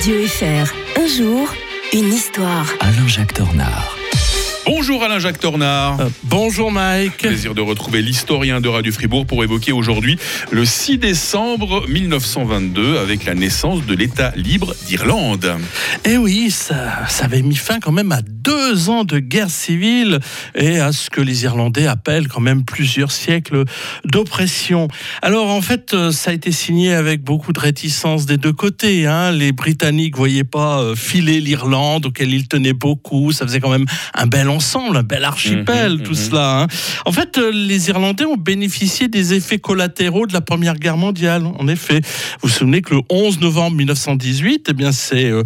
Radio FR. Un jour, une histoire. Alain-Jacques Tornard. Bonjour Alain-Jacques Tornard. Euh, bonjour Mike. Plaisir de retrouver l'historien de Radio Fribourg pour évoquer aujourd'hui le 6 décembre 1922 avec la naissance de l'État libre d'Irlande. Eh oui, ça, ça avait mis fin quand même à deux ans de guerre civile et à ce que les Irlandais appellent quand même plusieurs siècles d'oppression. Alors en fait, euh, ça a été signé avec beaucoup de réticence des deux côtés. Hein. Les Britanniques voyaient pas euh, filer l'Irlande auquel ils tenaient beaucoup. Ça faisait quand même un bel ensemble, un bel archipel, Mhm, tout mhm. cela. hein. En fait, euh, les Irlandais ont bénéficié des effets collatéraux de la Première Guerre mondiale. En effet, vous vous souvenez que le 11 novembre 1918, eh bien, c'est euh,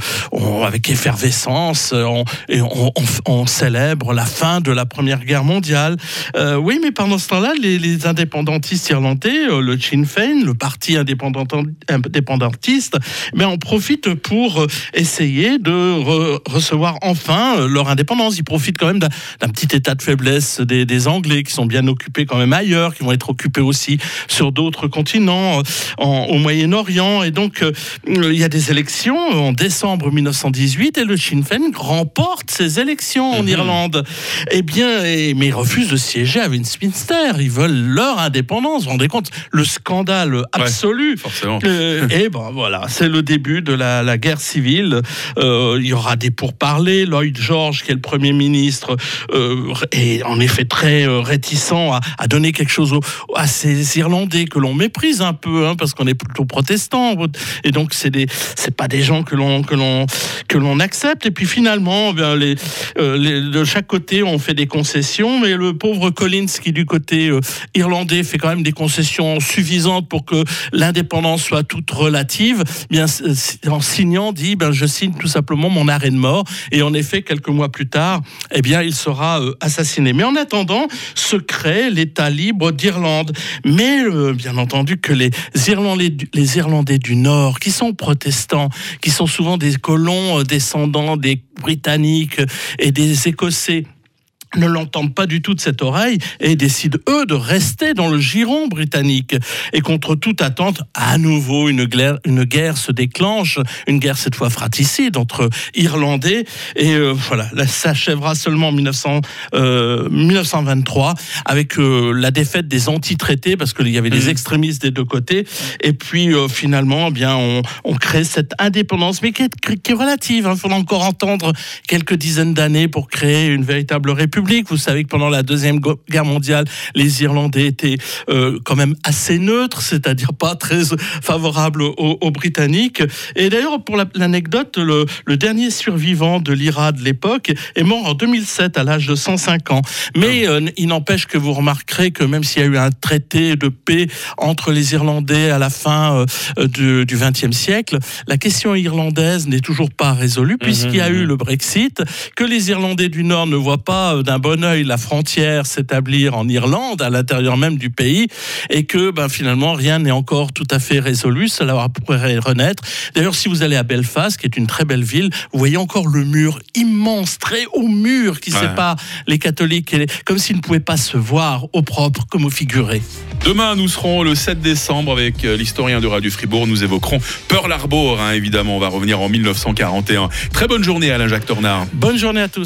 avec effervescence, on, et on, on- célèbre la fin de la Première Guerre mondiale. Euh, oui, mais pendant ce temps-là, les, indépendantistes irlandais, euh, le Sinn Féin, le parti indépendant- indépendantiste, mais en profitent pour euh, essayer de re- recevoir enfin leur indépendance. Ils profitent quand même d'un petit état de faiblesse des, Anglais qui sont bien occupés quand même ailleurs, qui vont être occupés aussi sur d'autres continents, en- au Moyen-Orient. Et donc, il y a des élections en décembre 1918 et le Sinn Féin remporte ces élections en Mhm. Irlande. Eh bien, et- mais ils refusent de siéger à Westminster. Ils veulent leur indépendance. Vous vous rendez compte? Le scandale absolu. Forcément. Euh, et ben voilà, c'est le début de la, la guerre civile. Euh, il y aura des pourparlers. Lloyd George, qui est le premier ministre, euh, est en effet très réticent à, à donner quelque chose à ces Irlandais que l'on méprise un peu, hein, parce qu'on est plutôt protestant. Et donc c'est des, c'est pas des gens que l'on que l'on que l'on accepte. Et puis finalement, ben, les, euh, de chaque côté, on fait des concessions, mais le pauvre Collins, qui du côté euh, irlandais fait quand même des concessions suffisantes pour que l'indépendance soit toute relative, bien s- en signant dit ben je signe tout simplement mon arrêt de mort et en effet quelques mois plus tard eh bien il sera euh, assassiné. Mais en attendant se crée l'État libre d'Irlande. Mais euh, bien entendu que les Irlandais, du- les Irlandais du Nord qui sont protestants, qui sont souvent des colons euh, descendants des Britanniques et des Écossais ne l'entendent pas du tout de cette oreille et décident, eux, de rester dans le giron britannique. Et contre toute attente, à nouveau, une guerre, une guerre se déclenche, une guerre cette fois fratricide entre Irlandais. Et euh, voilà, là, ça s'achèvera seulement en 1900, euh, 1923 avec euh, la défaite des anti-traités, parce qu'il y avait des Mhm. extrémistes des deux côtés. Et puis, finalement, eh bien, on, on crée cette indépendance, mais qui est, qui est relative. Il faudra encore entendre quelques dizaines d'années pour créer une véritable république. Vous savez que pendant la Deuxième Guerre mondiale, les Irlandais étaient euh, quand même assez neutres, c'est-à-dire pas très favorables aux, aux Britanniques. Et d'ailleurs, pour la- l'anecdote, le, le dernier survivant de l'IRA de l'époque est mort en 2007 à l'âge de 105 ans. Mais euh, il n'empêche que vous remarquerez que même s'il y a eu un traité de paix entre les Irlandais à la fin euh, du XXe siècle, la question irlandaise n'est toujours pas résolue puisqu'il y a mhm. eu le Brexit, que les Irlandais du Nord ne voient pas euh, d'un bon œil la frontière s'établir en Irlande, à l'intérieur même du pays, et que ben, finalement rien n'est encore tout à fait résolu. Cela pourrait renaître. D'ailleurs, si vous allez à Belfast, qui est une très belle ville, vous voyez encore le mur immense, très haut mur qui Ouais. sépare les catholiques, et les... comme s'ils ne pouvaient pas se voir au propre comme au figuré. Demain, nous serons le 7 décembre avec euh, l'historien de Radio Fribourg. Nous évoquerons Pearl Harbor, hein, évidemment. On va revenir en 1941. Très bonne journée, Alain-Jacques Tornard. Bonne journée à tous.